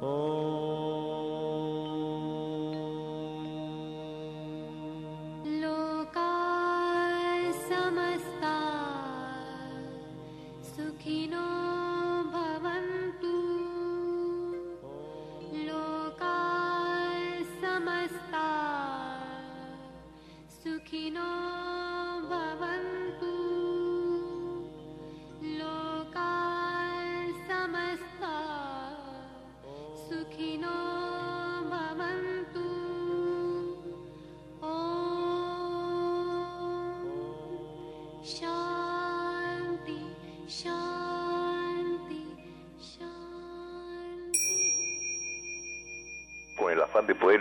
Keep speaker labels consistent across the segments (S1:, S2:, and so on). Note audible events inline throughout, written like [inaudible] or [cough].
S1: de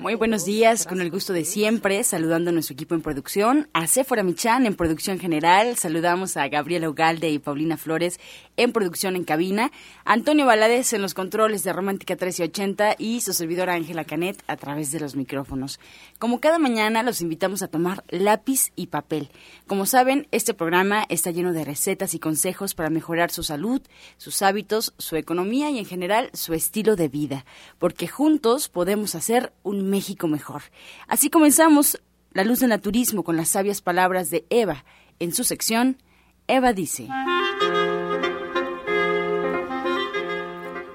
S2: Muy buenos días, con el gusto de siempre, saludando a nuestro equipo en producción, a Sephora Michan en producción general, saludamos a Gabriela Ugalde y Paulina Flores en producción en cabina, Antonio Valadez en los controles de Romántica 1380 y su servidora Ángela Canet a través de los micrófonos. Como cada mañana, los invitamos a tomar lápiz y papel. Como saben, este programa está lleno de recetas y consejos para mejorar su salud, sus hábitos, su economía y en general su estilo de vida, porque juntos podemos hacer un México mejor. Así comenzamos La Luz del Naturismo con las sabias palabras de Eva. En su sección, Eva dice.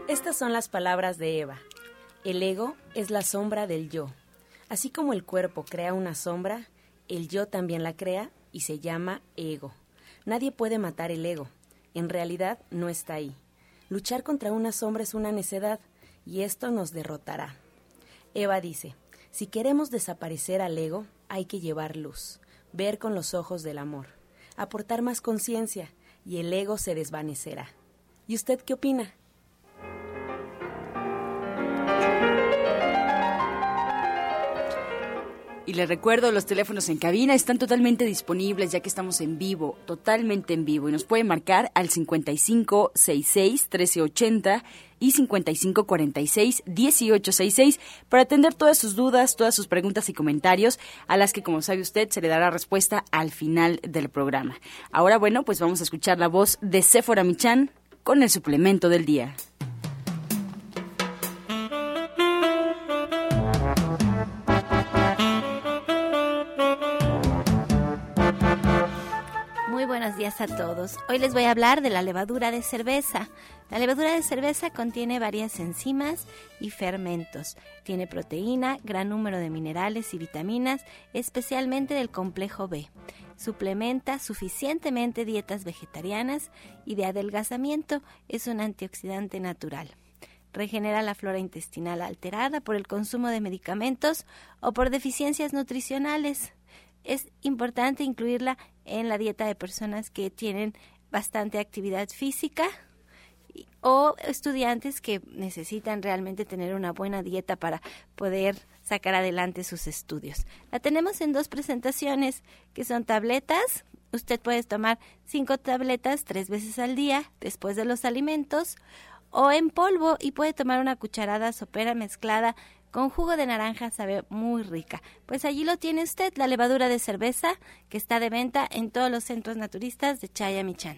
S3: Estas son las palabras de Eva. El ego es la sombra del yo. Así como el cuerpo crea una sombra, el yo también la crea y se llama ego. Nadie puede matar el ego. En realidad no está ahí. Luchar contra una sombra es una necedad y esto nos derrotará. Eva dice, si queremos desaparecer al ego, hay que llevar luz, ver con los ojos del amor, aportar más conciencia y el ego se desvanecerá. ¿Y usted qué opina?
S2: Y les recuerdo, los teléfonos en cabina están totalmente disponibles ya que estamos en vivo, totalmente en vivo. Y nos pueden marcar al 5566-1380 y 5546-1866 para atender todas sus dudas, todas sus preguntas y comentarios, a las que, como sabe usted, se le dará respuesta al final del programa. Ahora, bueno, pues vamos a escuchar la voz de Sephora Michan con el suplemento del día.
S4: A todos. Hoy les voy a hablar de la levadura de cerveza. La levadura de cerveza contiene varias enzimas y fermentos. Tiene proteína, gran número de minerales y vitaminas, especialmente del complejo B. Suplementa suficientemente dietas vegetarianas y de adelgazamiento. Es un antioxidante natural regenera la flora intestinal alterada por el consumo de medicamentos o por deficiencias nutricionales es importante incluirla en la dieta de personas que tienen bastante actividad física o estudiantes que necesitan realmente tener una buena dieta para poder sacar adelante sus estudios. La tenemos en dos presentaciones que son tabletas. Usted puede tomar cinco tabletas tres veces al día después de los alimentos o en polvo y puede tomar una cucharada sopera mezclada con jugo de naranja sabe muy rica. Pues allí lo tiene usted, la levadura de cerveza que está de venta en todos los centros naturistas de Chayamichán.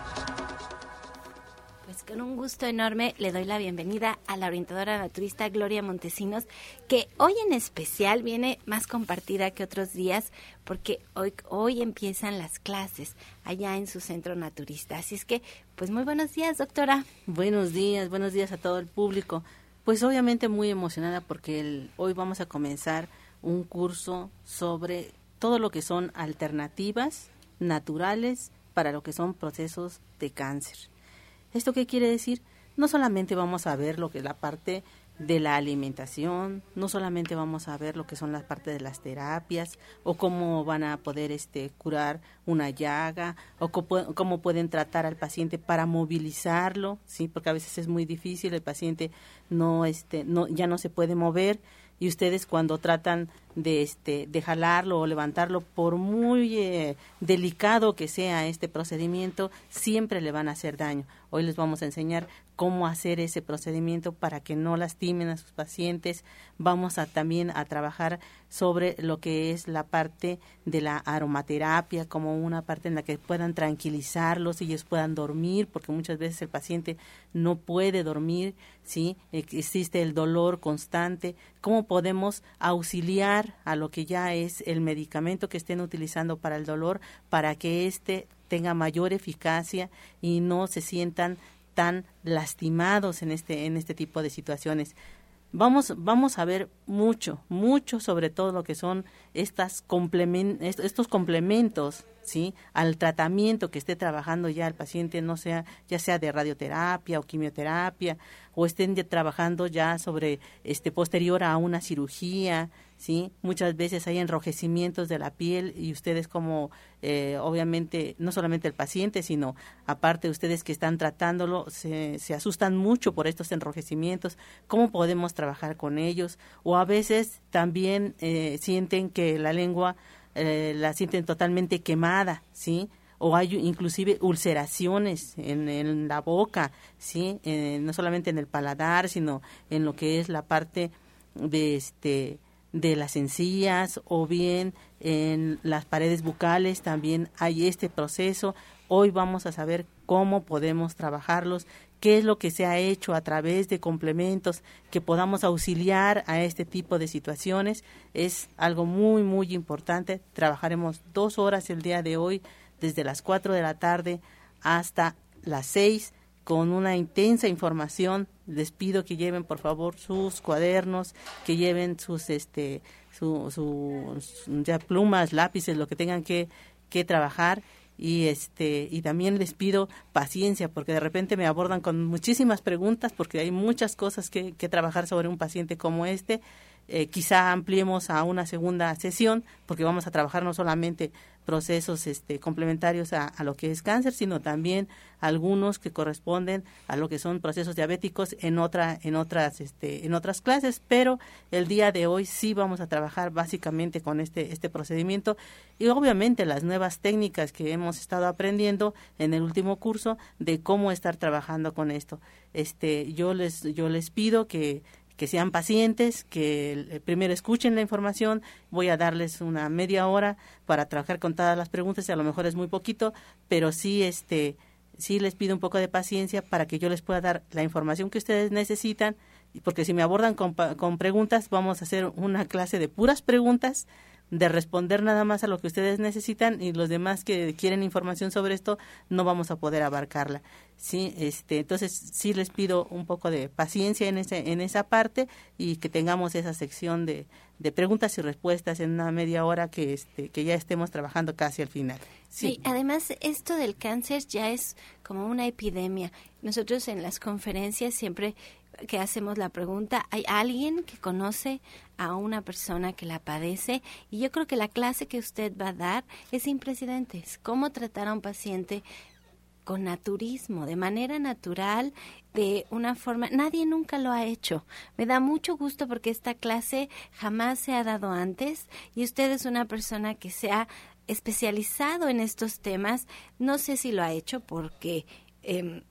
S4: Con un gusto enorme le doy la bienvenida a la orientadora naturista Gloria Montesinos, que hoy en especial viene más compartida que otros días porque hoy, hoy empiezan las clases allá en su centro naturista. Así es que, pues muy buenos días, doctora.
S5: Buenos días, buenos días a todo el público. Pues obviamente muy emocionada porque hoy vamos a comenzar un curso sobre todo lo que son alternativas naturales para lo que son procesos de cáncer. ¿Esto qué quiere decir? No solamente vamos a ver lo que es la parte de la alimentación, no solamente vamos a ver lo que son las partes de las terapias o cómo van a poder este curar una llaga o cómo, pueden tratar al paciente para movilizarlo, sí, porque a veces es muy difícil, el paciente no este no ya no se puede mover y ustedes cuando tratan de este de jalarlo o levantarlo por muy eh, delicado que sea este procedimiento siempre le van a hacer daño hoy les vamos a enseñar cómo hacer ese procedimiento para que no lastimen a sus pacientes. Vamos a también a trabajar sobre lo que es la parte de la aromaterapia como una parte en la que puedan tranquilizarlos y ellos puedan dormir porque muchas veces el paciente no puede dormir sí existe el dolor constante. Cómo podemos auxiliar a lo que ya es el medicamento que estén utilizando para el dolor para que éste tenga mayor eficacia y no se sientan tan lastimados en este en este tipo de situaciones vamos, vamos a ver mucho, mucho sobre todo lo que son estas estos complementos ¿sí? al tratamiento que esté trabajando ya el paciente, no sea, ya sea de radioterapia o quimioterapia, o estén trabajando ya sobre este posterior a una cirugía, ¿sí? Muchas veces hay enrojecimientos de la piel y ustedes como, eh, obviamente, no solamente el paciente, sino aparte ustedes que están tratándolo, se, se asustan mucho por estos enrojecimientos, ¿cómo podemos trabajar con ellos? O a veces también eh, sienten que la lengua eh, la sienten totalmente quemada, ¿sí? o hay inclusive ulceraciones en, en la boca, ¿sí? no solamente en el paladar, sino en lo que es la parte de este de las encías o bien en las paredes bucales también hay este proceso. Hoy vamos a saber cómo podemos trabajarlos, qué es lo que se ha hecho a través de complementos que podamos auxiliar a este tipo de situaciones. Es algo muy, muy importante. Trabajaremos dos horas el día de hoy, desde las cuatro de la tarde hasta las seis con una intensa información. Les pido que lleven por favor sus cuadernos, que lleven sus este sus ya plumas, lápices, lo que tengan que, que trabajar. Y este y también les pido paciencia porque de repente me abordan con muchísimas preguntas porque hay muchas cosas que, que trabajar sobre un paciente como este eh, quizá ampliemos a una segunda sesión porque vamos a trabajar no solamente procesos este, complementarios a, lo que es cáncer, sino también algunos que corresponden a lo que son procesos diabéticos en otra, en otras, este, en otras clases. Pero el día de hoy sí vamos a trabajar básicamente con este, este procedimiento y obviamente las nuevas técnicas que hemos estado aprendiendo en el último curso de cómo estar trabajando con esto. Este, yo les, yo les pido que que sean pacientes, que primero escuchen la información. Voy a darles una media hora para trabajar con todas las preguntas y a lo mejor es muy poquito, pero sí, este, sí les pido un poco de paciencia para que yo les pueda dar la información que ustedes necesitan, porque si me abordan con, con preguntas, vamos a hacer una clase de puras preguntas de responder nada más a lo que ustedes necesitan y los demás que quieren información sobre esto no vamos a poder abarcarla. Sí este entonces sí les pido un poco de paciencia en ese en esa parte y que tengamos esa sección de, de preguntas y respuestas en una media hora que este que ya estemos trabajando casi al final.
S4: Sí. Además esto del cáncer ya es como una epidemia. Nosotros en las conferencias siempre que hacemos la pregunta, ¿hay alguien que conoce a una persona que la padece? Y yo creo que la clase que usted va a dar es sin precedentes. ¿Cómo tratar a un paciente con naturismo, de manera natural, de una forma, nadie nunca lo ha hecho. Me da mucho gusto porque esta clase jamás se ha dado antes y usted es una persona que se ha especializado en estos temas. No sé si lo ha hecho porque eh,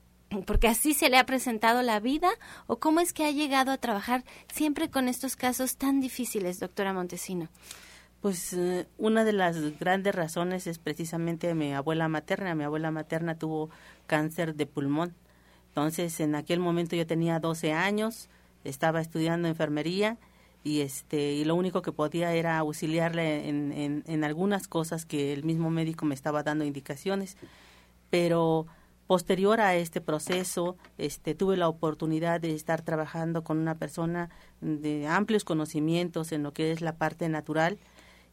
S4: porque así se le ha presentado la vida o cómo es que ha llegado a trabajar siempre con estos casos tan difíciles, doctora Montesino.
S5: Pues eh, una de las grandes razones es precisamente mi abuela materna. Mi abuela materna tuvo cáncer de pulmón. Entonces, en aquel momento yo tenía 12 años, estaba estudiando enfermería y este y lo único que podía era auxiliarle en, en, en algunas cosas que el mismo médico me estaba dando indicaciones. Pero posterior a este proceso, este, tuve la oportunidad de estar trabajando con una persona de amplios conocimientos en lo que es la parte natural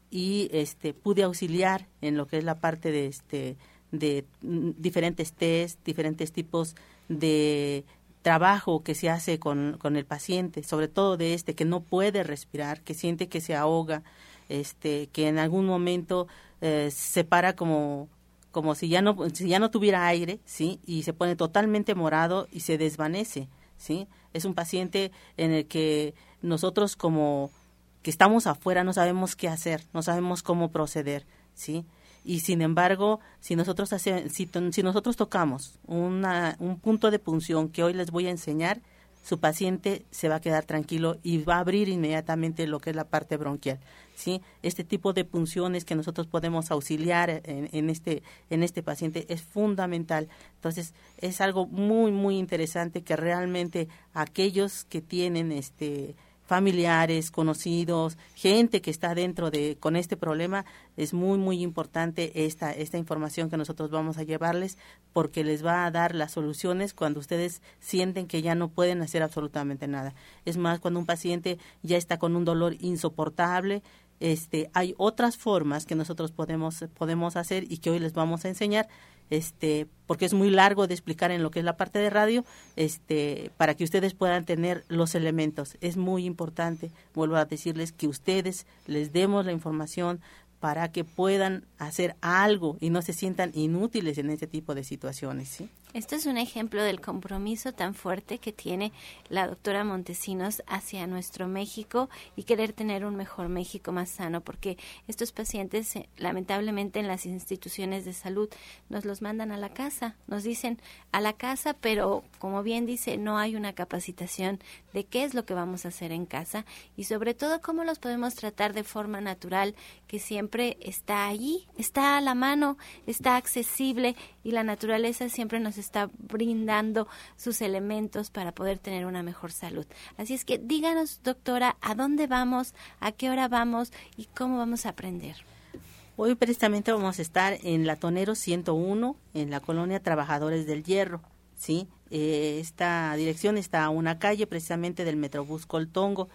S5: y este, pude auxiliar en lo que es la parte de, este, de diferentes test, diferentes tipos de trabajo que se hace con, con el paciente, sobre todo de este que no puede respirar, que siente que se ahoga, este, que en algún momento eh, se para como como si ya no si ya no tuviera aire, ¿sí? Y se pone totalmente morado y se desvanece, ¿sí? Es un paciente en el que nosotros como que estamos afuera no sabemos qué hacer, no sabemos cómo proceder, ¿sí? Y sin embargo, si nosotros hace, si, si nosotros tocamos una, un punto de punción que hoy les voy a enseñar, su paciente se va a quedar tranquilo y va a abrir inmediatamente lo que es la parte bronquial. ¿sí? Este tipo de punciones que nosotros podemos auxiliar en, en, este, en este paciente es fundamental. Entonces, es algo muy, muy interesante que realmente aquellos que tienen este familiares, conocidos, gente que está dentro de con este problema, es muy muy importante esta esta información que nosotros vamos a llevarles porque les va a dar las soluciones cuando ustedes sienten que ya no pueden hacer absolutamente nada. Es más cuando un paciente ya está con un dolor insoportable, este hay otras formas que nosotros podemos podemos hacer y que hoy les vamos a enseñar este porque es muy largo de explicar en lo que es la parte de radio este para que ustedes puedan tener los elementos. Es muy importante vuelvo a decirles que ustedes les demos la información para que puedan hacer algo y no se sientan inútiles en este tipo de situaciones ¿sí?
S4: Esto es un ejemplo del compromiso tan fuerte que tiene la doctora Montesinos hacia nuestro México y querer tener un mejor México más sano, porque estos pacientes, eh, lamentablemente, en las instituciones de salud nos los mandan a la casa, nos dicen a la casa, pero como bien dice, no hay una capacitación de qué es lo que vamos a hacer en casa y sobre todo cómo los podemos tratar de forma natural, que siempre está allí, está a la mano, está accesible y la naturaleza siempre nos está brindando sus elementos para poder tener una mejor salud. Así es que díganos, doctora, a dónde vamos, a qué hora vamos y cómo vamos a aprender.
S5: Hoy precisamente vamos a estar en la Tonero 101, en la colonia Trabajadores del Hierro, ¿sí? Eh, esta dirección está a una calle precisamente del Metrobús Coltongo.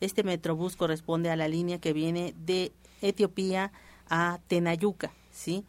S5: Este Metrobús corresponde a la línea que viene de Etiopía a Tenayuca, ¿sí?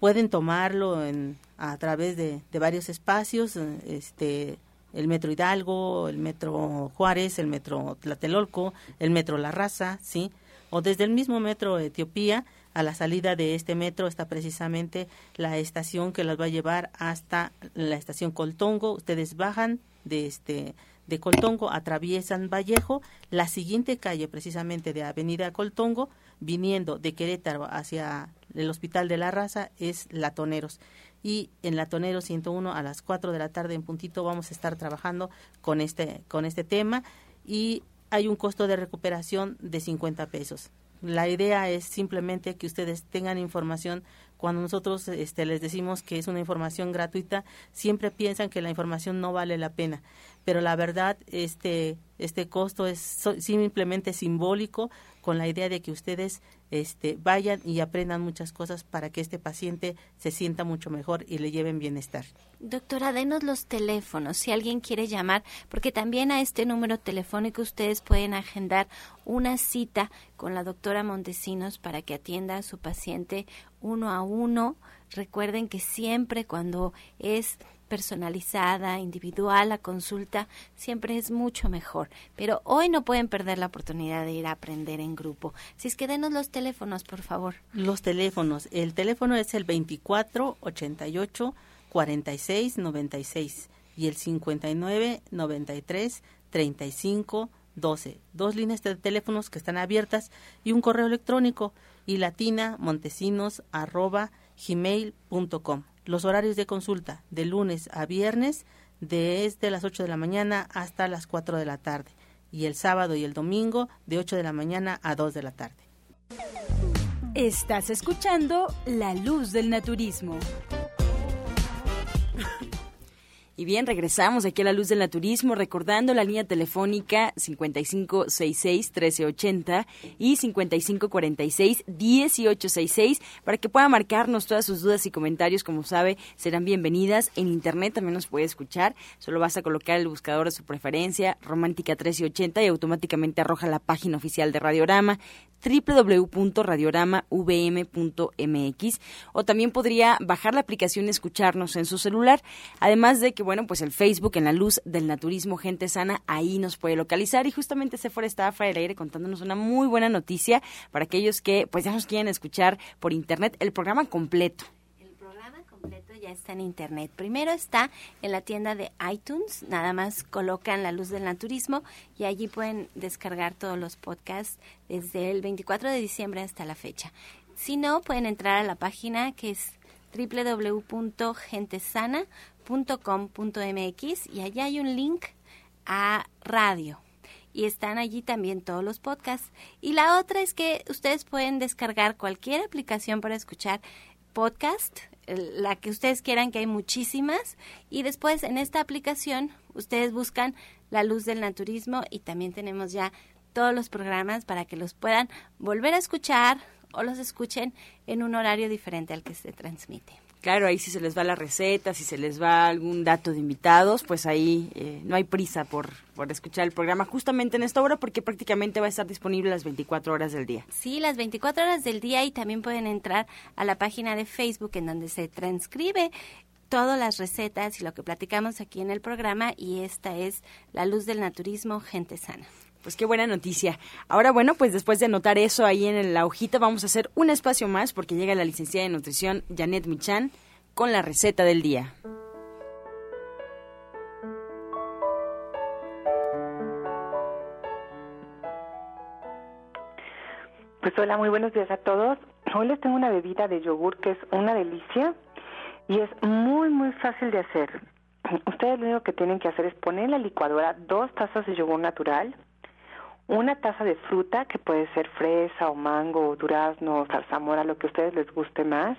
S5: Pueden tomarlo en a través de, de varios espacios, este, el Metro Hidalgo, el Metro Juárez, el Metro Tlatelolco, el Metro La Raza, ¿sí? O desde el mismo Metro Etiopía, a la salida de este metro está precisamente la estación que las va a llevar hasta la estación Coltongo. Ustedes bajan de este de Coltongo, atraviesan Vallejo, la siguiente calle precisamente de Avenida Coltongo, viniendo de Querétaro hacia el Hospital de la Raza, es Latoneros y en Latonero 101 a las 4 de la tarde en puntito vamos a estar trabajando con este, con este tema y hay un costo de recuperación de 50 pesos. La idea es simplemente que ustedes tengan información. Cuando nosotros este, les decimos que es una información gratuita, siempre piensan que la información no vale la pena, pero la verdad este este costo es simplemente simbólico con la idea de que ustedes este, vayan y aprendan muchas cosas para que este paciente se sienta mucho mejor y le lleven bienestar.
S4: Doctora, denos los teléfonos si alguien quiere llamar, porque también a este número telefónico ustedes pueden agendar una cita con la doctora Montesinos para que atienda a su paciente uno a uno. Recuerden que siempre cuando es personalizada, individual, la consulta siempre es mucho mejor. Pero hoy no pueden perder la oportunidad de ir a aprender en grupo. Si es que denos los teléfonos, por favor.
S5: Los teléfonos. El teléfono es el 24 88 46 96 y el 59 93 35 12. Dos líneas de teléfonos que están abiertas y un correo electrónico y latina montesinos arroba gmail.com. Los horarios de consulta de lunes a viernes desde las 8 de la mañana hasta las 4 de la tarde y el sábado y el domingo de 8 de la mañana a 2 de la tarde.
S2: Estás escuchando La Luz del Naturismo. Y bien, regresamos aquí a la luz del naturismo, recordando la línea telefónica 5566-1380 y 5546-1866 para que pueda marcarnos todas sus dudas y comentarios. Como sabe, serán bienvenidas. En internet también nos puede escuchar. Solo vas a colocar el buscador de su preferencia, Romántica 1380, y automáticamente arroja la página oficial de Radiorama www.radioramavm.mx o también podría bajar la aplicación y escucharnos en su celular. Además de que, bueno, pues el Facebook en la luz del naturismo Gente Sana, ahí nos puede localizar y justamente Sephora está fuera del aire contándonos una muy buena noticia para aquellos que pues ya nos quieren escuchar por internet el programa completo
S4: ya está en internet. Primero está en la tienda de iTunes, nada más colocan la luz del naturismo y allí pueden descargar todos los podcasts desde el 24 de diciembre hasta la fecha. Si no, pueden entrar a la página que es www.gentesana.com.mx y allá hay un link a radio y están allí también todos los podcasts. Y la otra es que ustedes pueden descargar cualquier aplicación para escuchar podcast la que ustedes quieran, que hay muchísimas. Y después en esta aplicación ustedes buscan la luz del naturismo y también tenemos ya todos los programas para que los puedan volver a escuchar o los escuchen en un horario diferente al que se transmite.
S2: Claro, ahí si se les va la receta, si se les va algún dato de invitados, pues ahí eh, no hay prisa por, por escuchar el programa justamente en esta hora porque prácticamente va a estar disponible las 24 horas del día.
S4: Sí, las 24 horas del día y también pueden entrar a la página de Facebook en donde se transcribe todas las recetas y lo que platicamos aquí en el programa y esta es La Luz del Naturismo Gente Sana.
S2: Pues qué buena noticia. Ahora, bueno, pues después de anotar eso ahí en la hojita, vamos a hacer un espacio más porque llega la licenciada de nutrición Janet Michan con la receta del día.
S6: Pues hola, muy buenos días a todos. Hoy les tengo una bebida de yogur que es una delicia y es muy, muy fácil de hacer. Ustedes lo único que tienen que hacer es poner en la licuadora dos tazas de yogur natural, una taza de fruta, que puede ser fresa o mango o durazno o zarzamora, lo que a ustedes les guste más.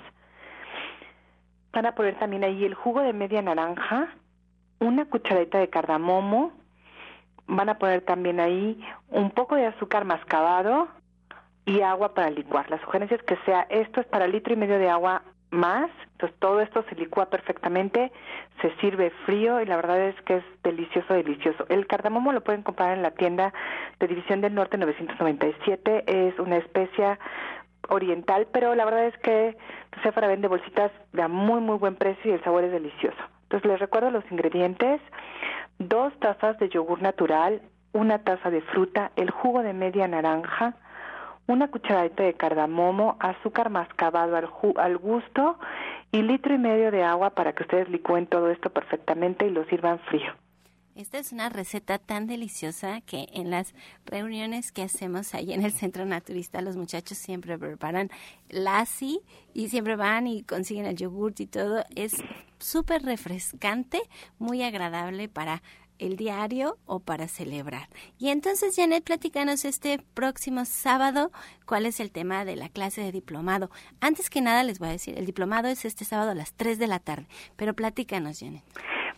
S6: Van a poner también ahí el jugo de media naranja, una cucharadita de cardamomo, van a poner también ahí un poco de azúcar mascabado y agua para licuar. La sugerencia es que sea esto es para litro y medio de agua más, entonces todo esto se licúa perfectamente, se sirve frío y la verdad es que es delicioso, delicioso. El cardamomo lo pueden comprar en la tienda de División del Norte 997, es una especia oriental, pero la verdad es que Sephora vende bolsitas de muy muy buen precio y el sabor es delicioso. Entonces les recuerdo los ingredientes, dos tazas de yogur natural, una taza de fruta, el jugo de media naranja, una cucharadita de cardamomo, azúcar mascabado al, gusto y litro y medio de agua para que ustedes licúen todo esto perfectamente y lo sirvan frío.
S4: Esta es una receta tan deliciosa que en las reuniones que hacemos ahí en el Centro Naturista los muchachos siempre preparan lassi y siempre van y consiguen el yogurt y todo. Es súper refrescante, muy agradable para el diario o para celebrar. Y entonces, Janet, platícanos este próximo sábado cuál es el tema de la clase de diplomado. Antes que nada les voy a decir, el diplomado es este sábado a las 3 de la tarde, pero platícanos, Janet.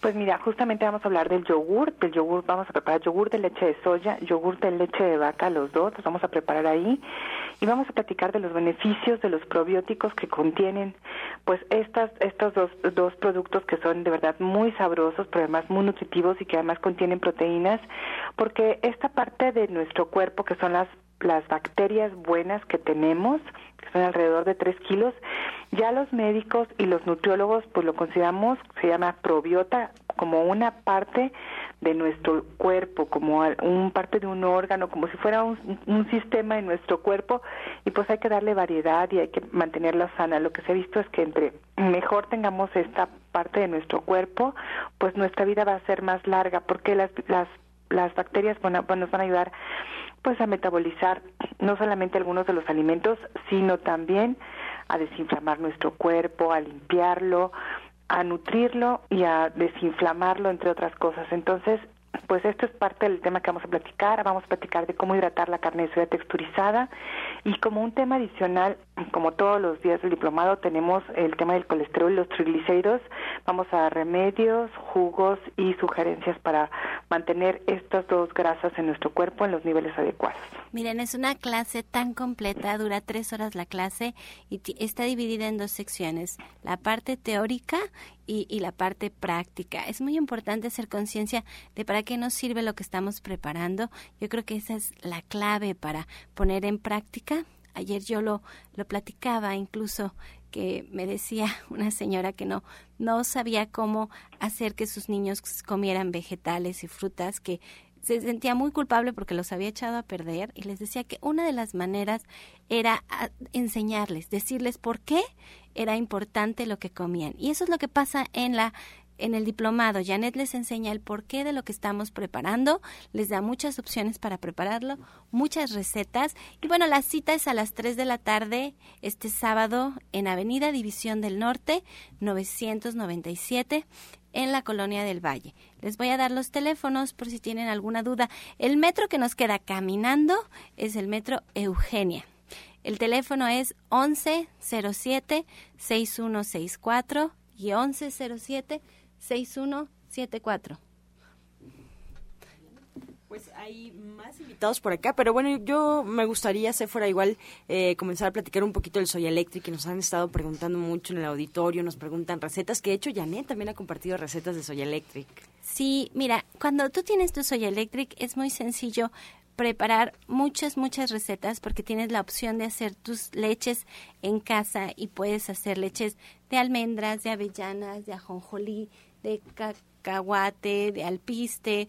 S6: Pues mira, justamente vamos a hablar del yogur, del yogur, vamos a preparar yogur de leche de soya, yogur de leche de vaca, los dos, los vamos a preparar ahí y vamos a platicar de los beneficios de los probióticos que contienen pues estas, estos dos, dos productos que son de verdad muy sabrosos, pero además muy nutritivos y que además contienen proteínas, porque esta parte de nuestro cuerpo que son las las bacterias buenas que tenemos, que son alrededor de 3 kilos, ya los médicos y los nutriólogos pues lo consideramos, se llama probiota, como una parte de nuestro cuerpo, como un parte de un órgano, como si fuera un, un, sistema en nuestro cuerpo y pues hay que darle variedad y hay que mantenerla sana. Lo que se ha visto es que entre mejor tengamos esta parte de nuestro cuerpo, pues nuestra vida va a ser más larga porque las las las bacterias bueno, nos van a ayudar pues a metabolizar no solamente algunos de los alimentos, sino también a desinflamar nuestro cuerpo, a limpiarlo, a nutrirlo y a desinflamarlo, entre otras cosas. Entonces, pues esto es parte del tema que vamos a platicar. Vamos a platicar de cómo hidratar la carne de soya texturizada y como un tema adicional como todos los días del diplomado, tenemos el tema del colesterol y los triglicéridos. Vamos a remedios, jugos y sugerencias para mantener estas dos grasas en nuestro cuerpo en los niveles adecuados.
S4: Miren, es una clase tan completa, dura tres horas la clase y está dividida en dos secciones, la parte teórica y, y, la parte práctica. Es muy importante hacer conciencia de para qué nos sirve lo que estamos preparando. Yo creo que esa es la clave para poner en práctica ayer yo lo, lo platicaba incluso que me decía [laughs] una señora que no no sabía cómo hacer que sus niños comieran vegetales y frutas que se sentía muy culpable porque los había echado a perder y les decía que una de las maneras era ah, enseñarles, decirles por qué era importante lo que comían. Y eso es lo que pasa en la en el diplomado, Janet les enseña el porqué de lo que estamos preparando, les da muchas opciones para prepararlo, muchas recetas. Y bueno, la cita es a las 3 de la tarde este sábado en Avenida División del Norte, 997 en la colonia del Valle. Les voy a dar los teléfonos por si tienen alguna duda. El metro que nos queda caminando es el metro Eugenia. El teléfono es 1107 6164 y 1107 6174.
S2: Pues hay más invitados por acá, pero bueno, yo me gustaría, se fuera igual, eh, comenzar a platicar un poquito del Soy Electric, que nos han estado preguntando mucho en el auditorio, nos preguntan recetas, que de hecho Janet también ha compartido recetas de Soy Electric.
S4: Sí, mira, cuando tú tienes tu Soy Electric es muy sencillo preparar muchas, muchas recetas porque tienes la opción de hacer tus leches en casa y puedes hacer leches de almendras, de avellanas, de ajonjolí, de cacahuate, de alpiste,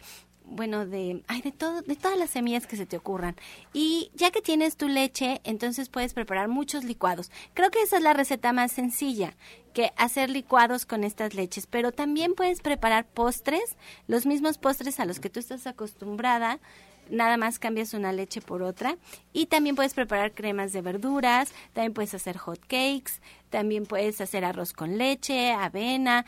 S4: bueno, de, ay, de todo, de todas las semillas que se te ocurran. Y ya que tienes tu leche, entonces puedes preparar muchos licuados. Creo que esa es la receta más sencilla, que hacer licuados con estas leches. Pero también puedes preparar postres, los mismos postres a los que tú estás acostumbrada. Nada más cambias una leche por otra. Y también puedes preparar cremas de verduras, también puedes hacer hot cakes, también puedes hacer arroz con leche, avena,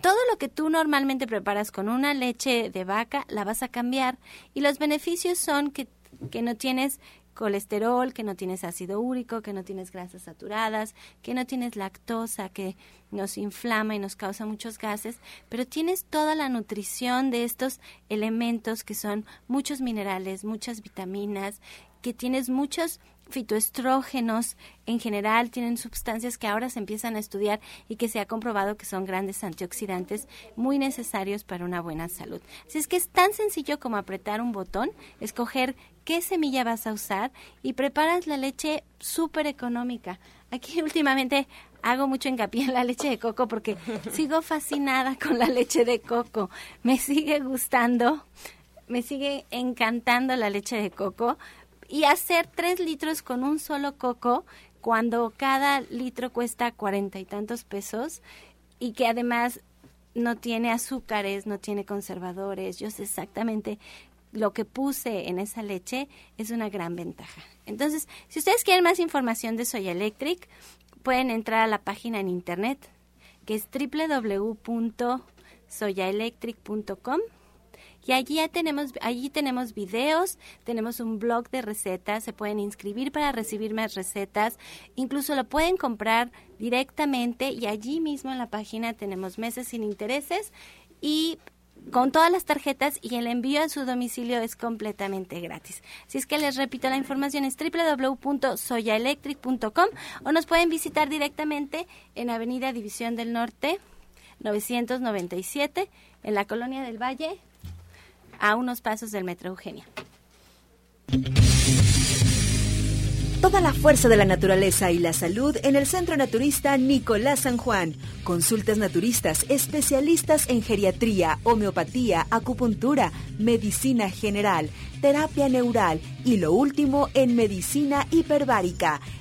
S4: todo lo que tú normalmente preparas con una leche de vaca la vas a cambiar y los beneficios son que, que no tienes colesterol, que no tienes ácido úrico, que no tienes grasas saturadas, que no tienes lactosa, que nos inflama y nos causa muchos gases, pero tienes toda la nutrición de estos elementos que son muchos minerales, muchas vitaminas, que tienes muchos fitoestrógenos en general tienen sustancias que ahora se empiezan a estudiar y que se ha comprobado que son grandes antioxidantes muy necesarios para una buena salud. Así es que es tan sencillo como apretar un botón, escoger qué semilla vas a usar y preparas la leche súper económica. Aquí [laughs] últimamente hago mucho hincapié en la leche de coco porque [laughs] sigo fascinada con la leche de coco. Me sigue gustando, me sigue encantando la leche de coco y hacer tres litros con un solo coco cuando cada litro cuesta cuarenta y tantos pesos y que además no tiene azúcares, no tiene conservadores. Yo sé exactamente lo que puse en esa leche es una gran ventaja. Entonces, si ustedes quieren más información de Soya Electric, pueden entrar a la página en internet que es www.soyaelectric.com y allí ya tenemos, allí tenemos videos, tenemos un blog de recetas, se pueden inscribir para recibir más recetas, incluso lo pueden comprar directamente y allí mismo en la página tenemos meses sin intereses y con todas las tarjetas y el envío a su domicilio es completamente gratis. Así es que les repito, la información es www.soyaelectric.com o nos pueden visitar directamente en Avenida División del Norte 997 en la Colonia del Valle a unos pasos del Metro Eugenia.
S7: Toda la fuerza de la naturaleza y la salud en el Centro Naturista Nicolás San Juan. Consultas naturistas, especialistas en geriatría, homeopatía, acupuntura, medicina general, terapia neural y lo último en medicina hiperbárica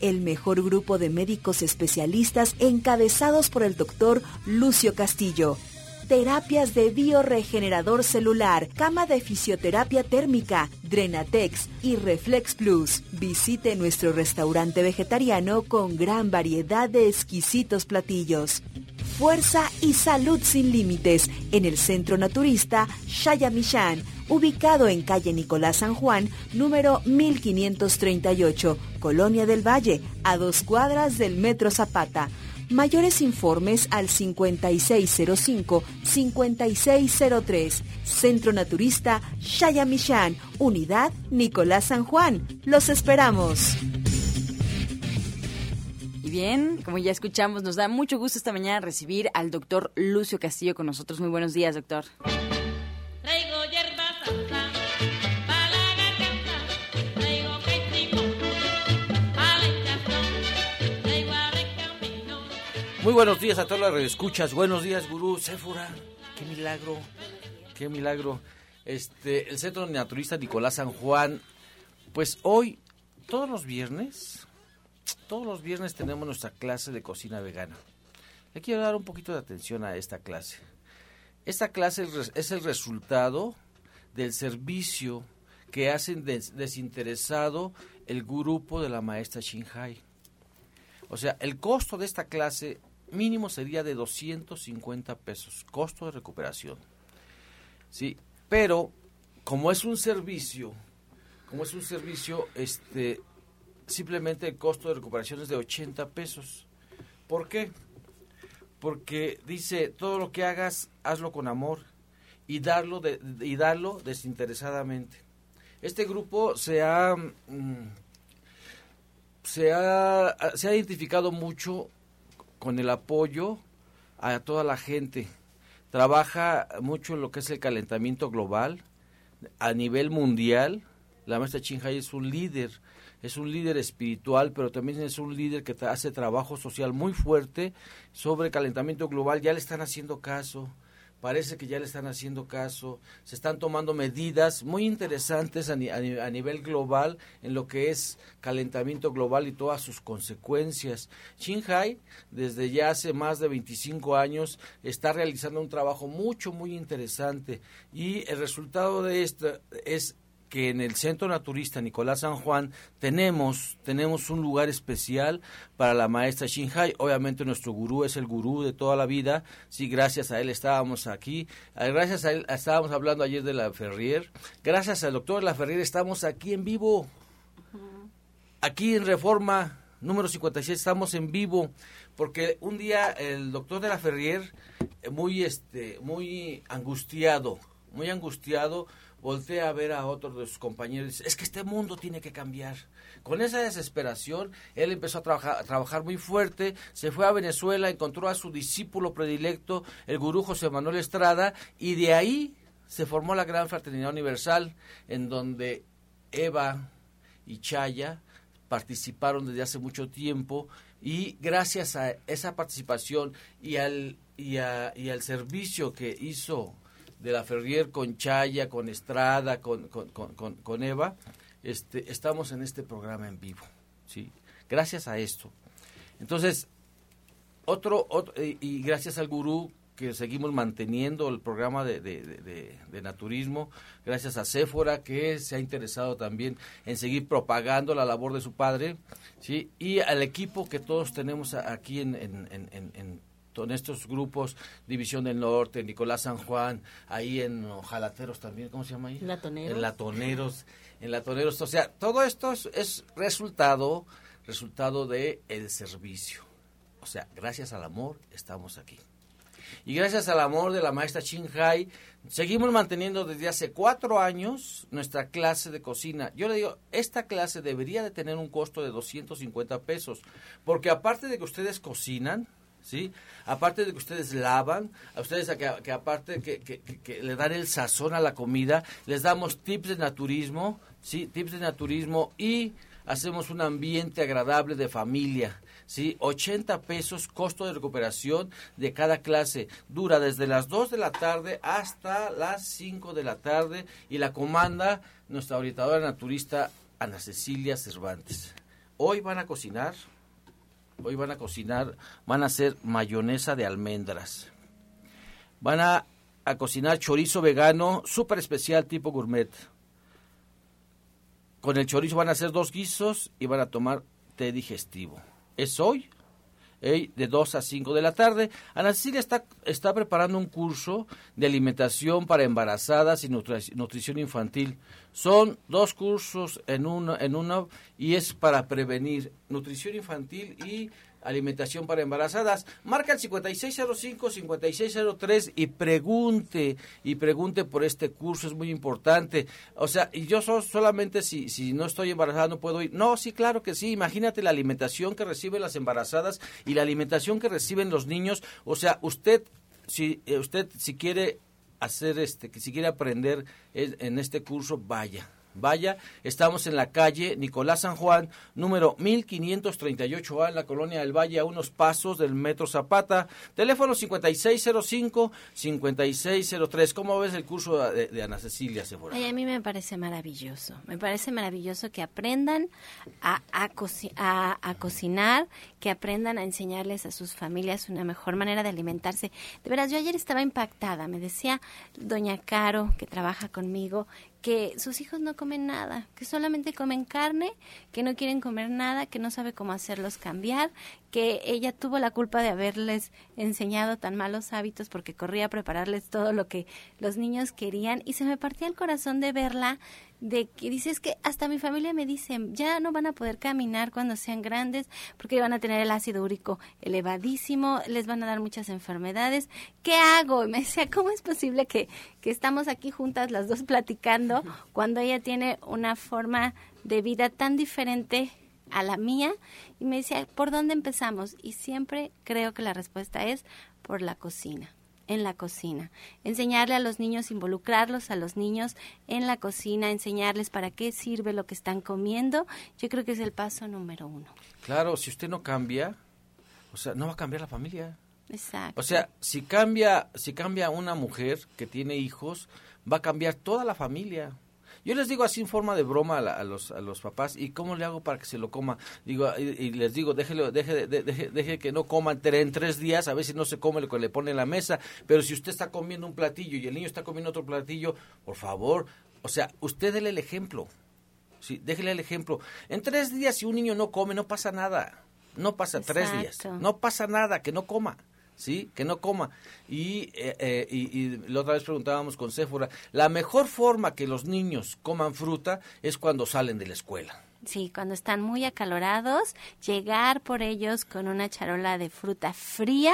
S7: El mejor grupo de médicos especialistas encabezados por el doctor Lucio Castillo terapias de bioregenerador celular, cama de fisioterapia térmica, Drenatex y Reflex Plus. Visite nuestro restaurante vegetariano con gran variedad de exquisitos platillos. Fuerza y salud sin límites en el Centro Naturista Shayamishan, ubicado en calle Nicolás San Juan, número 1538, Colonia del Valle, a dos cuadras del Metro Zapata. Mayores informes al 5605-5603. Centro Naturista Shayamishan, Unidad Nicolás San Juan. Los esperamos.
S2: Y bien, como ya escuchamos, nos da mucho gusto esta mañana recibir al doctor Lucio Castillo con nosotros. Muy buenos días, doctor.
S8: Muy buenos días a todas las escuchas. Buenos días, gurú. Séfora, qué milagro, qué milagro. Este, el Centro Naturista Nicolás San Juan. Pues hoy, todos los viernes, todos los viernes tenemos nuestra clase de cocina vegana. Le quiero dar un poquito de atención a esta clase. Esta clase es el resultado del servicio que hacen desinteresado el grupo de la maestra Shinhai. O sea, el costo de esta clase mínimo sería de 250 pesos, costo de recuperación. Sí, pero como es un servicio, como es un servicio, este, simplemente el costo de recuperación es de 80 pesos. ¿Por qué? Porque dice, todo lo que hagas, hazlo con amor y darlo, de, y darlo desinteresadamente. Este grupo se ha, mm, se ha, se ha identificado mucho con el apoyo a toda la gente. Trabaja mucho en lo que es el calentamiento global a nivel mundial. La maestra Chinjay es un líder, es un líder espiritual, pero también es un líder que hace trabajo social muy fuerte sobre calentamiento global. Ya le están haciendo caso parece que ya le están haciendo caso, se están tomando medidas muy interesantes a, nivel global en lo que es calentamiento global y todas sus consecuencias. Shanghai, desde ya hace más de 25 años, está realizando un trabajo mucho, muy interesante y el resultado de esto es que en el Centro Naturista Nicolás San Juan tenemos, tenemos un lugar especial para la maestra Shinhai. Obviamente nuestro gurú es el gurú de toda la vida. Sí, gracias a él estábamos aquí. Ah, gracias a él estábamos hablando ayer de la Ferrier. Gracias al doctor La Ferrier estamos aquí en vivo. Aquí en Reforma número 56 estamos en vivo porque un día el doctor de la Ferrier eh, muy este muy angustiado, muy angustiado voltea a ver a otro de sus compañeros y dice, es que este mundo tiene que cambiar. Con esa desesperación, él empezó a trabajar, a trabajar muy fuerte, se fue a Venezuela, encontró a su discípulo predilecto, el gurú José Manuel Estrada, y de ahí se formó la Gran Fraternidad Universal, en donde Eva y Chaya participaron desde hace mucho tiempo y gracias a esa participación y al, y, y al servicio que hizo de la Ferrier con Chaya, con Estrada, con, con, con, Eva, este, estamos en este programa en vivo, ¿sí? Gracias a esto. Entonces, otro, y gracias al gurú que seguimos manteniendo el programa de, de, de, naturismo, gracias a Séfora que se ha interesado también en seguir propagando la labor de su padre, ¿sí? y al equipo que todos tenemos aquí en en estos grupos, División del Norte, Nicolás San Juan, ahí en Jalateros también, ¿cómo se llama ahí?
S5: Latoneros.
S8: En Latoneros, en Latoneros, o sea, todo esto es, resultado, resultado de el servicio. O sea, gracias al amor estamos aquí. Y gracias al amor de la maestra Hai, seguimos manteniendo desde hace cuatro años nuestra clase de cocina. Yo le digo, esta clase debería de tener un costo de 250 pesos, porque aparte de que ustedes cocinan, ¿sí? Aparte de que ustedes lavan, a ustedes que, aparte que, que, le dan el sazón a la comida, les damos tips de naturismo, ¿sí? Tips de naturismo y hacemos un ambiente agradable de familia. ¿sí? 80 pesos costo de recuperación de cada clase. Dura desde las 2 de la tarde hasta las 5 de la tarde y la comanda nuestra orientadora naturista Ana Cecilia Cervantes. hoy van a cocinar, hoy van a cocinar, van a hacer mayonesa de almendras. Van a, a cocinar chorizo vegano súper especial tipo gourmet. Con el chorizo van a hacer dos guisos y van a tomar té digestivo. Es hoy, de 2 a 5 de la tarde. Ana Cecilia está, está preparando un curso de alimentación para embarazadas y nutri- nutrición infantil. Son dos cursos en uno, en uno y es para prevenir nutrición infantil y alimentación para embarazadas. Marca el 5605-5603 y pregunte, y pregunte por este curso, es muy importante. O sea, y yo so- solamente si, si no estoy embarazada no puedo ir. No, sí, claro que sí. Imagínate la alimentación que reciben las embarazadas y la alimentación que reciben los niños. O sea, usted, si eh, usted si quiere hacer este, que si quiere aprender en este curso, vaya. Vaya, estamos en la calle Nicolás San Juan, número 1538A, en la colonia del Valle, a unos pasos del Metro Zapata. Teléfono 5605-5603. ¿Cómo ves el curso de, Ana Cecilia Sephora?
S4: Ay, a mí me parece maravilloso. Me parece maravilloso que aprendan a- a cocinar, que aprendan a enseñarles a sus familias una mejor manera de alimentarse. De veras, yo ayer estaba impactada. Me decía doña Caro, que trabaja conmigo, que sus hijos no comen nada, que solamente comen carne, que no quieren comer nada, que no sabe cómo hacerlos cambiar, que ella tuvo la culpa de haberles enseñado tan malos hábitos porque corría a prepararles todo lo que los niños querían y se me partía el corazón de verla de que dices que hasta mi familia me dice ya no van a poder caminar cuando sean grandes porque van a tener el ácido úrico elevadísimo, les van a dar muchas enfermedades. ¿Qué hago? Y me decía, ¿cómo es posible que, que estamos aquí juntas las dos platicando cuando ella tiene una forma de vida tan diferente a la mía? Y me decía, ¿por dónde empezamos? Y siempre creo que la respuesta es por la cocina en la cocina, enseñarle a los niños, involucrarlos a los niños en la cocina, enseñarles para qué sirve lo que están comiendo, yo creo que es el paso número uno.
S8: Claro, si usted no cambia, o sea, no va a cambiar la familia.
S4: Exacto.
S8: O sea, si cambia, si cambia una mujer que tiene hijos, va a cambiar toda la familia. Yo les digo así en forma de broma a, la- a los, a los papás, ¿y cómo le hago para que se lo coma? Digo, y, y les digo, déjelo, deje, de- deje, deje que no coman en tres días, a ver si no se come lo que le pone en la mesa, pero si usted está comiendo un platillo y el niño está comiendo otro platillo, por favor, o sea, usted déle el ejemplo. Sí, déjele el ejemplo. En tres días, si un niño no come, no pasa nada. No pasa tres días. No pasa nada, que no coma. ¿Sí? Que no coma. Y, eh, eh, y, y la otra vez preguntábamos con Séfora, la mejor forma que los niños coman fruta es cuando salen de la escuela.
S4: Sí, cuando están muy acalorados, llegar por ellos con una charola de fruta fría,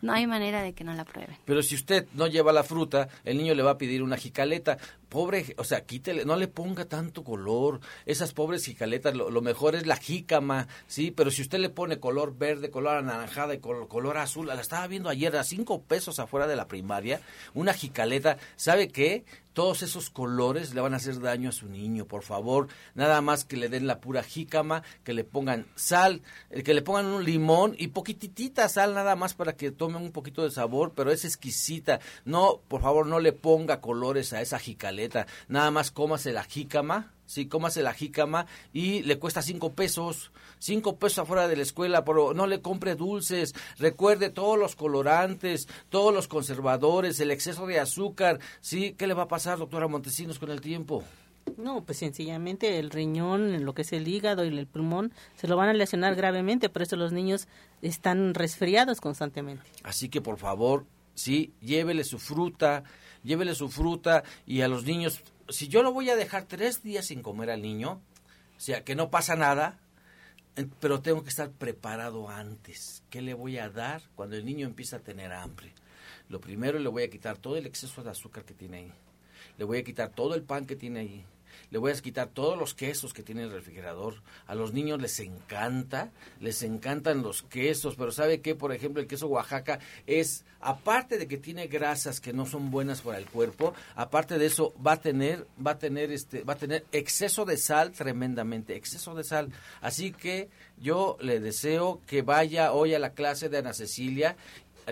S4: no hay manera de que no la prueben.
S8: Pero si usted no lleva la fruta, el niño le va a pedir una jicaleta. Pobre, o sea, quítele, no le ponga tanto color. Esas pobres jicaletas, lo, mejor es la jícama, ¿sí? Pero si usted le pone color verde, color anaranjada y col- color azul, la estaba viendo ayer a cinco pesos afuera de la primaria, una jicaleta, ¿sabe qué? Todos esos colores le van a hacer daño a su niño, por favor. Nada más que le den la pura jícama, que le pongan sal, eh, que le pongan un limón y poquitita sal nada más para que tome un poquito de sabor, pero es exquisita. No, por favor, no le ponga colores a esa jicaleta. Nada más cómase la jícama, sí, cómase la jícama y le cuesta cinco pesos. Cinco pesos afuera de la escuela, pero no le compre dulces. Recuerde todos los colorantes, todos los conservadores, el exceso de azúcar. ¿Sí? ¿Qué le va a pasar, doctora Montesinos, con el tiempo?
S5: No, pues sencillamente el riñón, lo que es el hígado y el pulmón, se lo van a lesionar gravemente, por eso los niños están resfriados constantemente.
S8: Así que por favor, sí, llévele su fruta, llévele su fruta y a los niños, si yo lo voy a dejar tres días sin comer al niño, o sea, que no pasa nada, eh, pero tengo que estar preparado antes. ¿Qué le voy a dar cuando el niño empieza a tener hambre? Lo primero le voy a quitar todo el exceso de azúcar que tiene ahí. Le voy a quitar todo el pan que tiene ahí. Le voy a quitar todos los quesos que tiene el refrigerador. A los niños les encanta, les encantan los quesos, pero ¿sabe qué? Por ejemplo, el queso Oaxaca es, aparte de que tiene grasas que no son buenas para el cuerpo, aparte de eso va a tener, va a tener este, va a tener exceso de sal tremendamente, exceso de sal. Así que yo le deseo que vaya hoy a la clase de Ana Cecilia,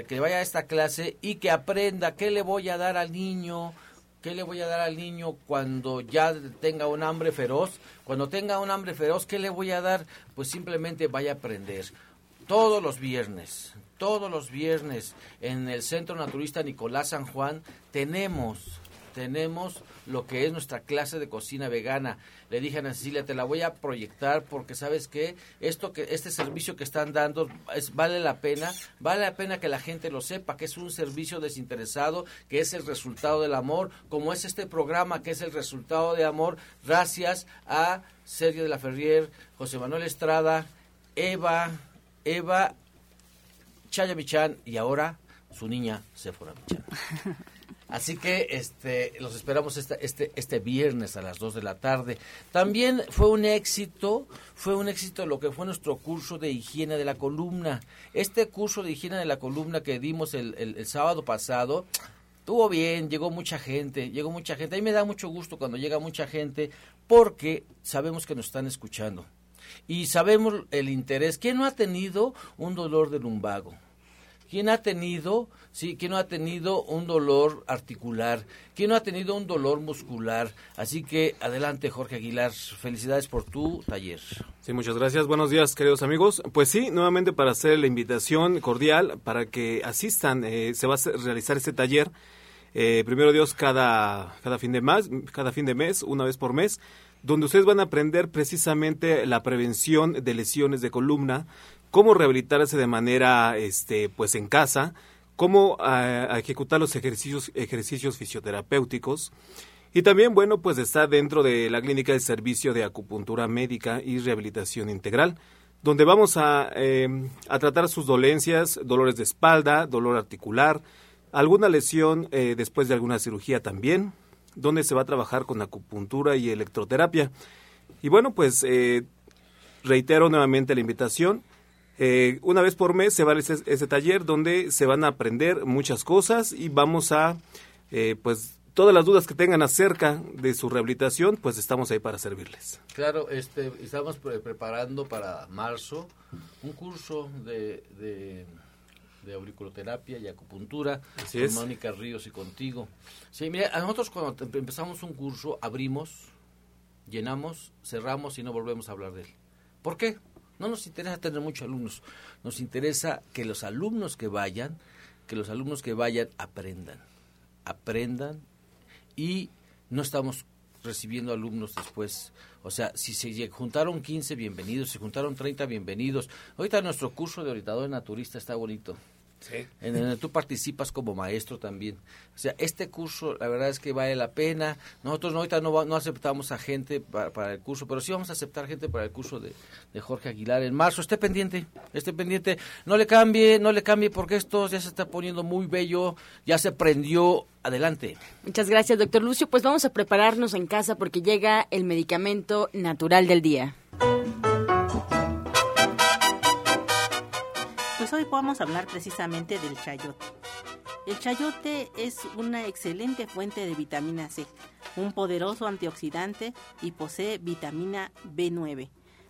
S8: que vaya a esta clase y que aprenda qué le voy a dar al niño, ¿Qué le voy a dar al niño cuando ya tenga un hambre feroz? Cuando tenga un hambre feroz, ¿qué le voy a dar? Pues simplemente vaya a aprender. Todos los viernes, todos los viernes en el Centro Naturista Nicolás San Juan tenemos tenemos lo que es nuestra clase de cocina vegana. Le dije a Ana Cecilia, te la voy a proyectar porque sabes que esto que este servicio que están dando es, vale la pena, vale la pena que la gente lo sepa, que es un servicio desinteresado, que es el resultado del amor, como es este programa que es el resultado de amor, gracias a Sergio de la Ferrier, José Manuel Estrada, Eva, Eva Chaya Michan y ahora su niña Sephora Michan. [laughs] Así que este, los esperamos este, este, este viernes a las 2 de la tarde. También fue un éxito, fue un éxito lo que fue nuestro curso de higiene de la columna. Este curso de higiene de la columna que dimos el, el, sábado pasado, estuvo bien, llegó mucha gente, llegó mucha gente. A mí me da mucho gusto cuando llega mucha gente porque sabemos que nos están escuchando. Y sabemos el interés. ¿Quién no ha tenido un dolor de lumbago? ¿Quién ha tenido, sí, quién no ha tenido un dolor articular? ¿Quién no ha tenido un dolor muscular? Así que adelante, Jorge Aguilar, felicidades por tu taller.
S9: Sí, muchas gracias. Buenos días, queridos amigos. Pues sí, nuevamente para hacer la invitación cordial para que asistan, eh, se va a realizar este taller. Eh, primero Dios cada, cada fin de mes, cada fin de mes, una vez por mes, donde ustedes van a aprender precisamente la prevención de lesiones de columna, cómo rehabilitarse de manera este pues en casa, cómo ah, ejecutar los ejercicios ejercicios fisioterapéuticos y también bueno pues está dentro de la clínica de servicio de acupuntura médica y rehabilitación integral donde vamos a, em, a tratar sus dolencias, dolores de espalda, dolor articular, alguna lesión eh, después de alguna cirugía también, donde se va a trabajar con acupuntura y electroterapia. Y bueno, pues eh, reitero nuevamente la invitación. Eh, una vez por mes se va a ese, ese, taller donde se van a aprender muchas cosas y vamos a, eh, pues, todas las dudas que tengan acerca de su rehabilitación, pues estamos ahí para servirles.
S8: Claro, este, estamos preparando para marzo un curso de, de, auriculoterapia y acupuntura con Mónica Ríos y contigo. Sí, mira, nosotros cuando empezamos un curso abrimos, llenamos, cerramos y no volvemos a hablar de él. ¿Por qué? No nos interesa tener muchos alumnos, nos interesa que los alumnos que vayan, que los alumnos que vayan aprendan, aprendan y no estamos recibiendo alumnos después. O sea, si se juntaron 15, bienvenidos, si se juntaron 30, bienvenidos. Ahorita nuestro curso de orientador naturista está bonito. En donde tú participas como maestro también. O sea, este curso, la verdad es que vale la pena. Nosotros ahorita no, no aceptamos a gente para, el curso, pero sí vamos a aceptar gente para el curso de, de, Jorge Aguilar en marzo. Esté pendiente, esté pendiente. No le cambie, no le cambie porque esto ya se está poniendo muy bello, ya se prendió. Adelante.
S2: Muchas gracias, doctor Lucio. Pues vamos a prepararnos en casa porque llega el medicamento natural del día.
S5: Pues hoy vamos a hablar precisamente del chayote. El chayote es una excelente fuente de vitamina C, un poderoso antioxidante y posee vitamina B9.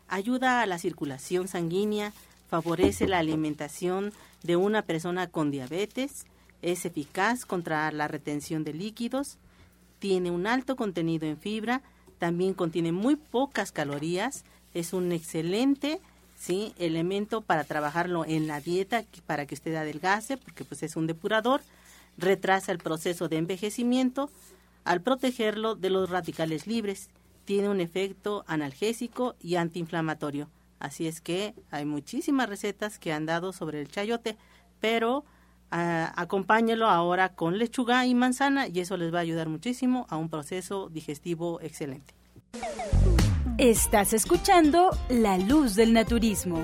S5: Ayuda a la circulación sanguínea, favorece la alimentación de una persona con diabetes, es eficaz contra la retención de líquidos, tiene un alto contenido en fibra, también contiene muy pocas calorías, es un excelente ¿sí? elemento para trabajarlo en la dieta para que usted adelgase, porque pues es un depurador, retrasa el proceso de envejecimiento al protegerlo de los radicales libres, tiene un efecto analgésico y antiinflamatorio. Así es que hay muchísimas recetas que han dado sobre el chayote, pero ah, acompáñelo ahora con lechuga y manzana y eso les va a ayudar muchísimo a un proceso digestivo excelente.
S7: Estás escuchando La Luz del Naturismo.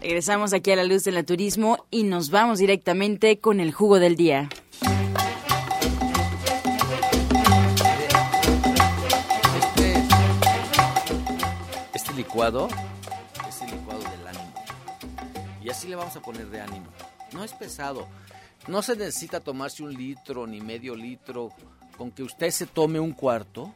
S2: Regresamos aquí a La Luz del Naturismo y nos vamos directamente con el jugo del día.
S8: Este, este licuado es el licuado del ánimo. Y así le vamos a poner de ánimo. No es pesado. No se necesita tomarse un litro ni medio litro. Con que usted se tome un cuarto,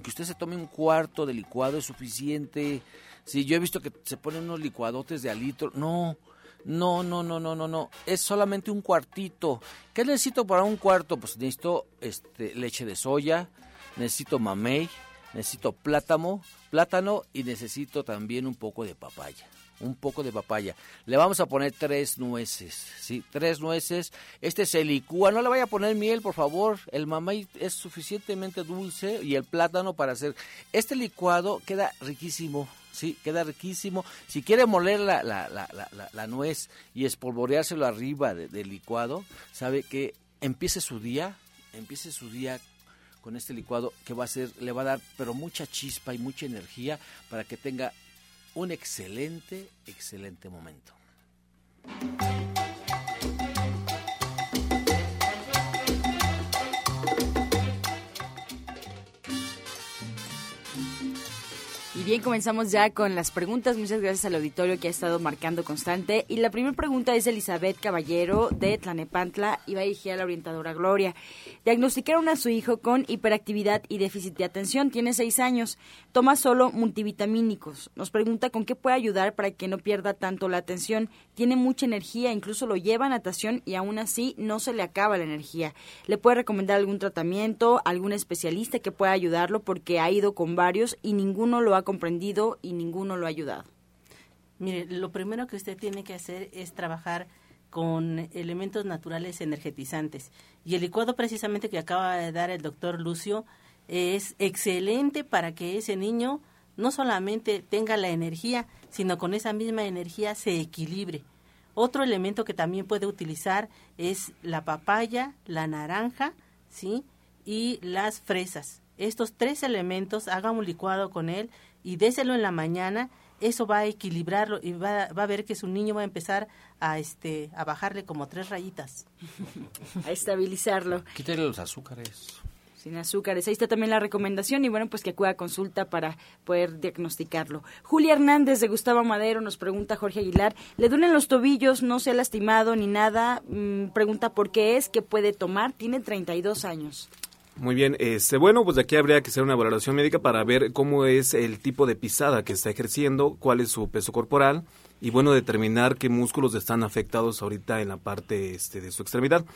S8: que usted se tome un cuarto de licuado es suficiente. Sí, yo he visto que se ponen unos licuadotes de a litro. No, No, no, no, no, no, no. Es solamente un cuartito. ¿Qué necesito para un cuarto? Pues necesito este, leche de soya, necesito mamey, necesito plátano, plátano y necesito también un poco de papaya un poco de papaya. Le vamos a poner tres nueces, ¿sí? Tres nueces. Este se licúa, no le vaya a poner miel, por favor. El mamey es suficientemente dulce y el plátano para hacer... Este licuado queda riquísimo, ¿sí? Queda riquísimo. Si quiere moler la, la, la, la nuez y espolvoreárselo arriba del licuado, sabe que empiece su día, empiece su día con este licuado que va a ser, le va a dar pero mucha chispa y mucha energía para que tenga un excelente, excelente momento.
S2: Bien, comenzamos ya con las preguntas. Muchas gracias al auditorio que ha estado marcando constante. Y la primera pregunta es Elizabeth Caballero de Tlanepantla y va dirigida a la orientadora Gloria. Diagnosticaron a su hijo con hiperactividad y déficit de atención. Tiene seis años. Toma solo multivitamínicos. Nos pregunta con qué puede ayudar para que no pierda tanto la atención. Tiene mucha energía, incluso lo lleva a natación y aún así no se le acaba la energía. ¿Le puede recomendar algún tratamiento, algún especialista que pueda ayudarlo? Porque ha ido con varios y ninguno lo ha comprendido y ninguno lo ha ayudado?
S5: Mire, lo primero que usted tiene que hacer es trabajar con elementos naturales energetizantes. Y el licuado precisamente que acaba de dar el doctor Lucio es excelente para que ese niño no solamente tenga la energía, sino con esa misma energía se equilibre. Otro elemento que también puede utilizar es la papaya, la naranja, ¿sí? Y las fresas. Estos tres elementos, haga un licuado con él y déselo en la mañana, eso va a equilibrarlo y va, a ver que su niño va a empezar a este a bajarle como tres rayitas.
S2: a estabilizarlo.
S8: Quítale los azúcares.
S2: Sin azúcares. Ahí está también la recomendación y bueno, pues que acuda a consulta para poder diagnosticarlo. Julia Hernández de Gustavo Madero nos pregunta Jorge Aguilar, ¿le duelen los tobillos? No se ha lastimado ni nada. Mm, pregunta por qué es, qué puede tomar. Tiene 32 años.
S9: Muy bien, este, bueno, pues de aquí habría que hacer una valoración médica para ver cómo es el tipo de pisada que está ejerciendo, cuál es su peso corporal y bueno, determinar qué músculos están afectados ahorita en la parte este, de su extremidad.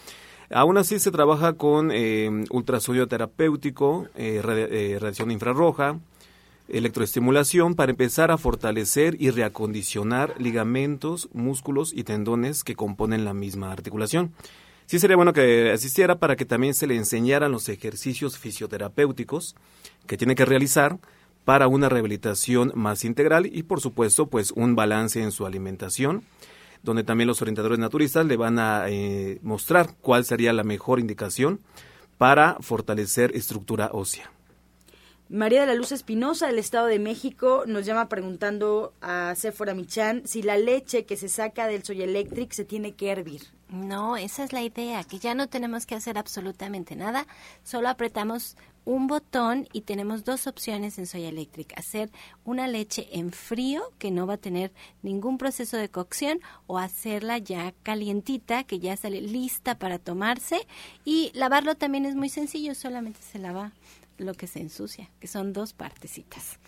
S9: Aún así se trabaja con eh, ultrasonido terapéutico, eh, eh, radiación infrarroja, electroestimulación para empezar a fortalecer y reacondicionar ligamentos, músculos y tendones que componen la misma articulación. Sí sería bueno que asistiera para que también se le enseñaran los ejercicios fisioterapéuticos que tiene que realizar para una rehabilitación más integral y por supuesto pues un balance en su alimentación donde también los orientadores naturistas le van a eh, mostrar cuál sería la mejor indicación para fortalecer estructura ósea.
S2: María de la Luz Espinosa del Estado de México nos llama preguntando a Sephora Michan si la leche que se saca del Soy Electric se tiene que hervir.
S4: No, esa es la idea, que ya no tenemos que hacer absolutamente nada, solo apretamos un botón y tenemos dos opciones en Soya Electric, hacer una leche en frío que no va a tener ningún proceso de cocción o hacerla ya calientita que ya sale lista para tomarse y lavarlo también es muy sencillo, solamente se lava lo que se ensucia, que son dos partecitas.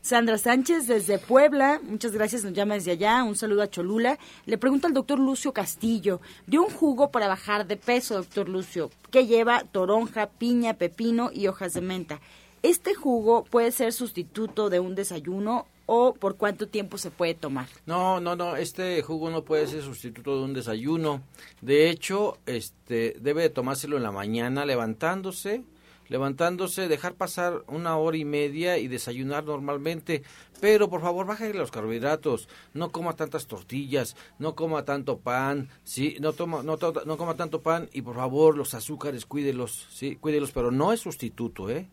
S2: Sandra Sánchez desde Puebla, muchas gracias, nos llama desde allá, un saludo a Cholula. Le pregunta al doctor Lucio Castillo, dio un jugo para bajar de peso, doctor Lucio, que lleva toronja, piña, pepino y hojas de menta. ¿Este jugo puede ser sustituto de un desayuno o por cuánto tiempo se puede tomar?
S8: No, no, no, este jugo no puede ser sustituto de un desayuno. De hecho, este debe tomárselo en la mañana levantándose, levantándose, dejar pasar una hora y media y desayunar normalmente. Pero por favor, bájale los carbohidratos, no coma tantas tortillas, no coma tanto pan, sí, no toma, no, no coma tanto pan y por favor los azúcares cuídelos, sí, cuídelos, pero no es sustituto, ¿eh?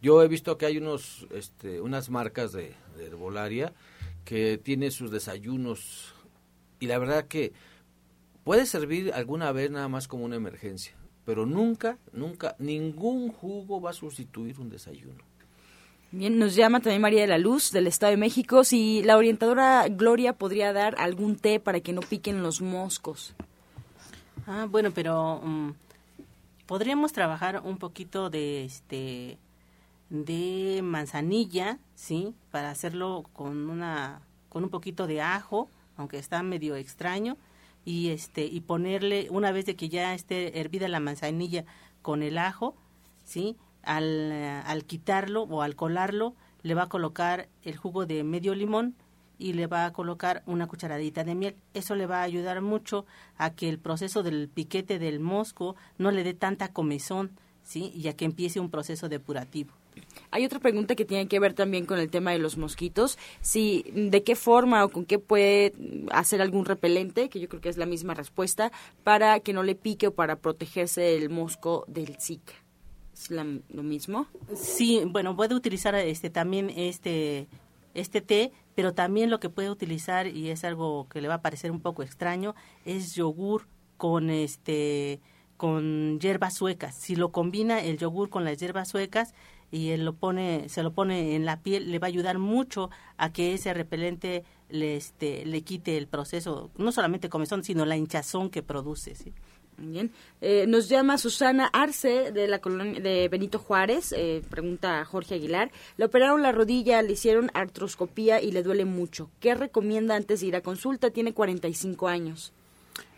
S8: Yo he visto que hay unos, este, unas marcas de, de herbolaria que tienen sus desayunos y la verdad que puede servir alguna vez nada más como una emergencia pero nunca, nunca, ningún jugo va a sustituir un desayuno.
S2: Bien, nos llama también María de la Luz del Estado de México si la orientadora Gloria podría dar algún té para que no piquen los moscos.
S5: Ah, bueno, pero mm, podríamos trabajar un poquito de este de manzanilla, ¿sí? Para hacerlo con una con un poquito de ajo, aunque está medio extraño, y este y ponerle una vez de que ya esté hervida la manzanilla con el ajo, ¿sí? Al, al quitarlo o al colarlo, le va a colocar el jugo de medio limón y le va a colocar una cucharadita de miel. Eso le va a ayudar mucho a que el proceso del piquete del mosco no le dé tanta comezón, ¿sí? Y a que empiece un proceso depurativo.
S2: Hay otra pregunta que tiene que ver también con el tema de los mosquitos, si de qué forma o con qué puede hacer algún repelente, que yo creo que es la misma respuesta, para que no le pique o para protegerse del mosco del Zika. ¿Es lo mismo?
S5: Sí, bueno, puede utilizar este también este este té, pero también lo que puede utilizar y es algo que le va a parecer un poco extraño es yogur con este con hierbas suecas. Si lo combina el yogur con las hierbas suecas, y él lo pone, se lo pone en la piel, le va a ayudar mucho a que ese repelente le, este, le quite el proceso, no solamente comezón, sino la hinchazón que produce. ¿sí?
S2: Bien. Eh, nos llama Susana Arce de la colonia de Benito Juárez, eh, pregunta Jorge Aguilar. Le operaron la rodilla, le hicieron artroscopía y le duele mucho. ¿Qué recomienda antes de ir a consulta? Tiene 45 años.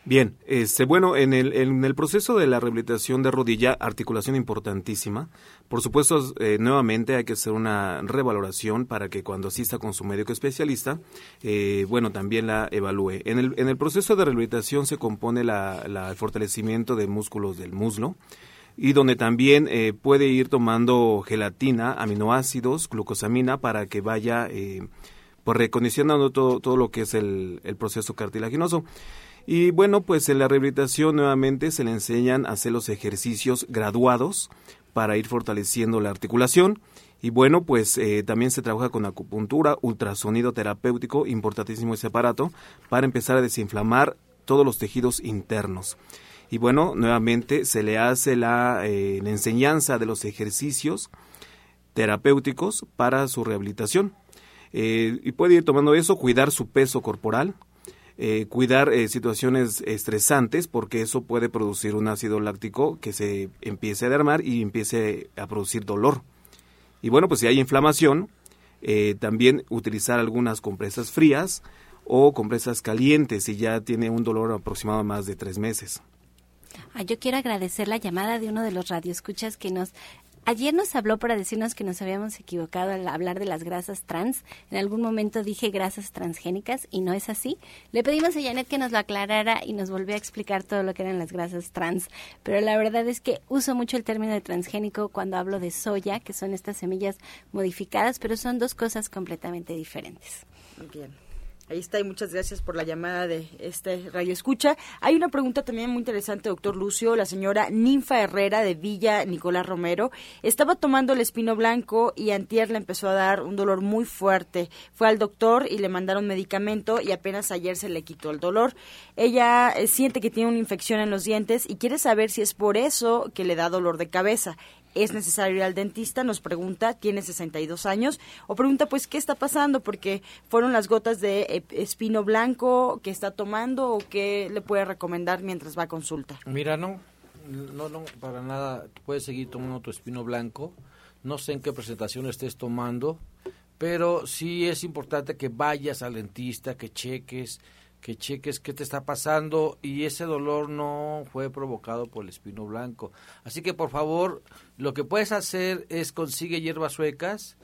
S9: Bien, este, bueno, en el, en el proceso de la rehabilitación de rodilla, articulación importantísima. Por supuesto, eh, nuevamente hay que hacer una revaloración para que cuando asista con su médico especialista, eh, bueno, también la evalúe. En el, en el proceso de rehabilitación se compone la, el fortalecimiento de músculos del muslo y donde también eh, puede ir tomando gelatina, aminoácidos, glucosamina para que vaya pues recondicionando todo, todo lo que es el, el proceso cartilaginoso. Y bueno, pues en la rehabilitación nuevamente se le enseñan a hacer los ejercicios graduados para ir fortaleciendo la articulación. Y bueno, pues eh, también se trabaja con acupuntura, ultrasonido terapéutico, importantísimo ese aparato, para empezar a desinflamar todos los tejidos internos. Y bueno, nuevamente se le hace la, eh, enseñanza de los ejercicios terapéuticos para su rehabilitación. Eh, y puede ir tomando eso, cuidar su peso corporal, eh, cuidar eh, situaciones estresantes porque eso puede producir un ácido láctico que se empiece a derramar y empiece a producir dolor. Y bueno, pues si hay inflamación, eh, también utilizar algunas compresas frías o compresas calientes si ya tiene un dolor aproximado a más de tres meses.
S4: Ah, yo quiero agradecer la llamada de uno de los radioescuchas que nos Ayer nos habló para decirnos que nos habíamos equivocado al hablar de las grasas trans. En algún momento dije grasas transgénicas y no es así. Le pedimos a Janet que nos lo aclarara y nos volvió a explicar todo lo que eran las grasas trans. Pero la verdad es que uso mucho el término de transgénico cuando hablo de soya, que son estas semillas modificadas, pero son dos cosas completamente diferentes.
S2: Bien. Ahí está y muchas gracias por la llamada de este radio escucha. Hay una pregunta también muy interesante, doctor Lucio. La señora Ninfa Herrera de Villa Nicolás Romero estaba tomando el espino blanco y antier le empezó a dar un dolor muy fuerte. Fue al doctor y le mandaron medicamento y apenas ayer se le quitó el dolor. Ella eh, siente que tiene una infección en los dientes y quiere saber si es por eso que le da dolor de cabeza es necesario ir al dentista, nos pregunta, tiene 62 años, o pregunta pues qué está pasando, porque fueron las gotas de eh, espino blanco que está tomando o qué le puede recomendar mientras va a consulta.
S8: Mira, no, no, no, para nada, puedes seguir tomando tu espino blanco, no sé en qué presentación estés tomando, pero sí es importante que vayas al dentista, que cheques, que cheques qué te está pasando y ese dolor no fue provocado por el espino blanco. Así que por favor, lo que puedes hacer es consigue hierbas suecas,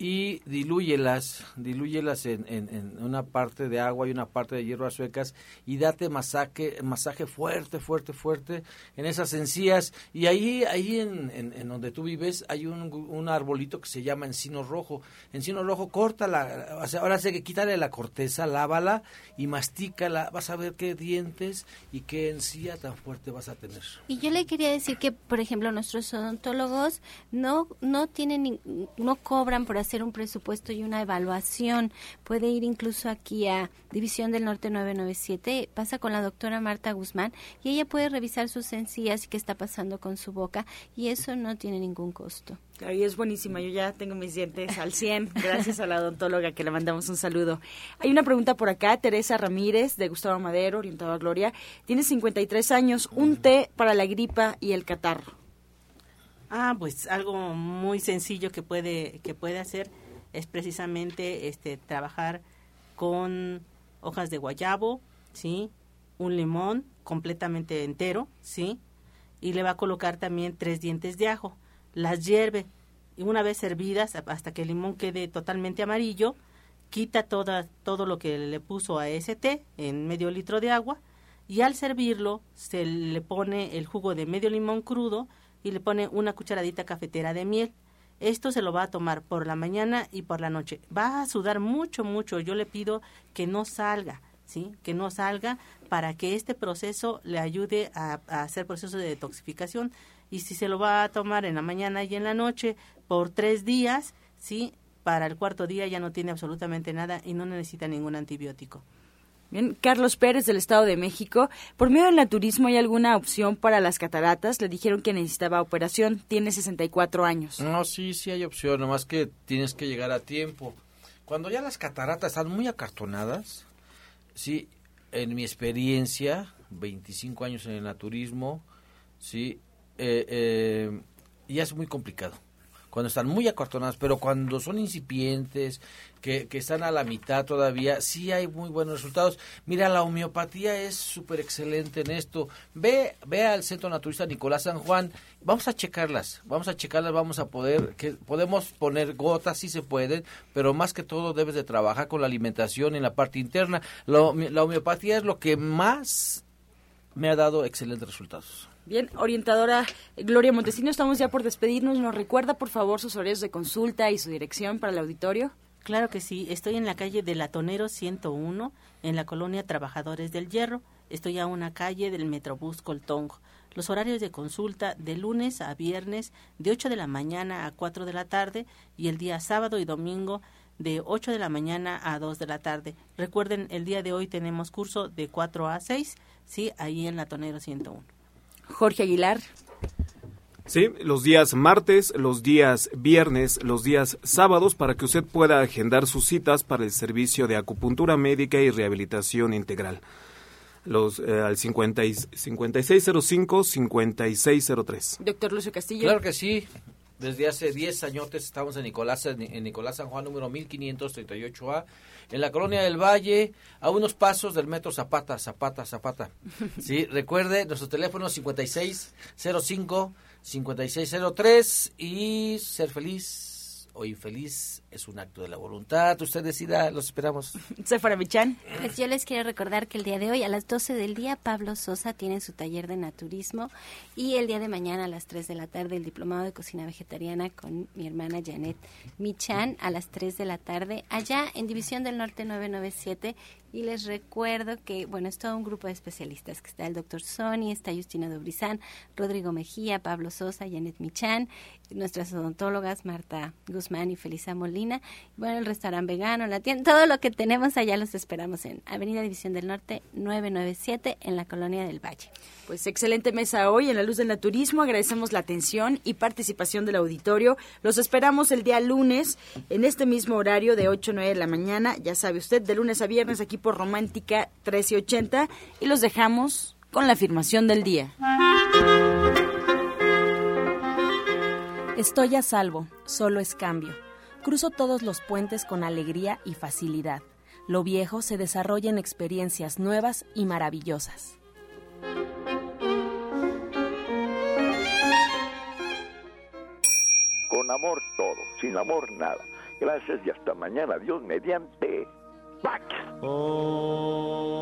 S8: y dilúyelas, dilúyelas en, en, una parte de agua y una parte de hierbas suecas y date masaje, masaje fuerte, fuerte, fuerte en esas encías. Y ahí, ahí en, en donde tú vives hay un, un, arbolito que se llama encino rojo. Encino rojo, córtala, o sea, ahora sí que quítale la corteza, lávala y mastícala. Vas a ver qué dientes y qué encía tan fuerte vas a tener.
S4: Y yo le quería decir que, por ejemplo, nuestros odontólogos no, no tienen, no cobran por hacer hacer un presupuesto y una evaluación. Puede ir incluso aquí a División del Norte 997, pasa con la doctora Marta Guzmán y ella puede revisar sus encías y qué está pasando con su boca y eso no tiene ningún costo.
S2: Claro, y es buenísima. Yo ya tengo mis dientes al 100, [laughs] gracias a la odontóloga que le mandamos un saludo. Hay una pregunta por acá, Teresa Ramírez, de Gustavo Madero, orientado a Gloria. Tiene 53 años, un té para la gripa y el catarro.
S5: Ah, pues algo muy sencillo que puede que puede hacer es precisamente este trabajar con hojas de guayabo, ¿sí? Un limón completamente entero, ¿sí? Y le va a colocar también tres dientes de ajo. Las hierve y una vez hervidas hasta que el limón quede totalmente amarillo, quita toda, todo lo que le puso a ese té en medio litro de agua y al servirlo se le pone el jugo de medio limón crudo y le pone una cucharadita cafetera de miel. Esto se lo va a tomar por la mañana y por la noche. Va a sudar mucho, mucho. Yo le pido que no salga, ¿sí? Que no salga para que este proceso le ayude a, a hacer proceso de detoxificación. Y si se lo va a tomar en la mañana y en la noche por tres días, ¿sí? Para el cuarto día ya no tiene absolutamente nada y no necesita ningún antibiótico.
S2: Bien, Carlos Pérez del Estado de México. Por medio del naturismo hay alguna opción para las cataratas. Le dijeron que necesitaba operación. Tiene 64 años.
S8: No, sí, sí hay opción, nomás que tienes que llegar a tiempo. Cuando ya las cataratas están muy acartonadas, sí, en mi experiencia, 25 años en el naturismo, sí, eh, eh, ya es muy complicado cuando están muy acortonadas, pero cuando son incipientes, que, que están a la mitad todavía, sí hay muy buenos resultados. Mira, la homeopatía es súper excelente en esto. Ve, ve al Centro Naturista Nicolás San Juan, vamos a checarlas, vamos a checarlas, vamos a poder, que podemos poner gotas, sí se pueden, pero más que todo debes de trabajar con la alimentación en la parte interna. La, la homeopatía es lo que más me ha dado excelentes resultados.
S2: Bien, orientadora Gloria Montesino, estamos ya por despedirnos. ¿Nos recuerda, por favor, sus horarios de consulta y su dirección para el auditorio?
S5: Claro que sí, estoy en la calle de Latonero 101, en la colonia Trabajadores del Hierro. Estoy a una calle del Metrobús Coltongo. Los horarios de consulta de lunes a viernes de 8 de la mañana a 4 de la tarde y el día sábado y domingo de 8 de la mañana a 2 de la tarde. Recuerden, el día de hoy tenemos curso de 4 a 6, sí, ahí en Latonero 101.
S2: Jorge Aguilar.
S9: Sí, los días martes, los días viernes, los días sábados para que usted pueda agendar sus citas para el servicio de acupuntura médica y rehabilitación integral. Los eh, al 50 y- 5605-5603.
S2: Doctor Lucio Castillo.
S8: Claro que sí. Desde hace 10 añotes estamos en Nicolás, en Nicolás San Juan número 1538A, en la colonia del Valle, a unos pasos del metro Zapata, Zapata, Zapata. [laughs] Sí, recuerde nuestro teléfono 5605 5603 y ser feliz o infeliz es un acto de la voluntad. Usted decida, los esperamos. [laughs]
S2: Sephora Michan.
S4: Pues yo les quiero recordar que el día de hoy a las 12 del día Pablo Sosa tiene su taller de naturismo y el día de mañana a las 3 de la tarde el diplomado de cocina vegetariana con mi hermana Janet Michan a las 3 de la tarde allá en División del Norte 997 y les recuerdo que, bueno, es todo un grupo de especialistas, que está el doctor Sony, está Justina Dobrizán, Rodrigo Mejía, Pablo Sosa, Janet Michan, nuestras odontólogas Marta Guzmán y Felisa Molina, bueno, el restaurante vegano, la tienda, todo lo que tenemos allá los esperamos en Avenida División del Norte 997 en la Colonia del Valle.
S2: Pues excelente mesa hoy en la luz del naturismo. Agradecemos la atención y participación del auditorio. Los esperamos el día lunes en este mismo horario de 8 a 9 de la mañana. Ya sabe usted, de lunes a viernes aquí por Romántica 1380 y los dejamos con la afirmación del día.
S3: Estoy a salvo, solo es cambio. Cruzo todos los puentes con alegría y facilidad. Lo viejo se desarrolla en experiencias nuevas y maravillosas.
S1: Con amor todo, sin amor nada. Gracias y hasta mañana. Dios mediante. ¡Pax!
S10: Oh.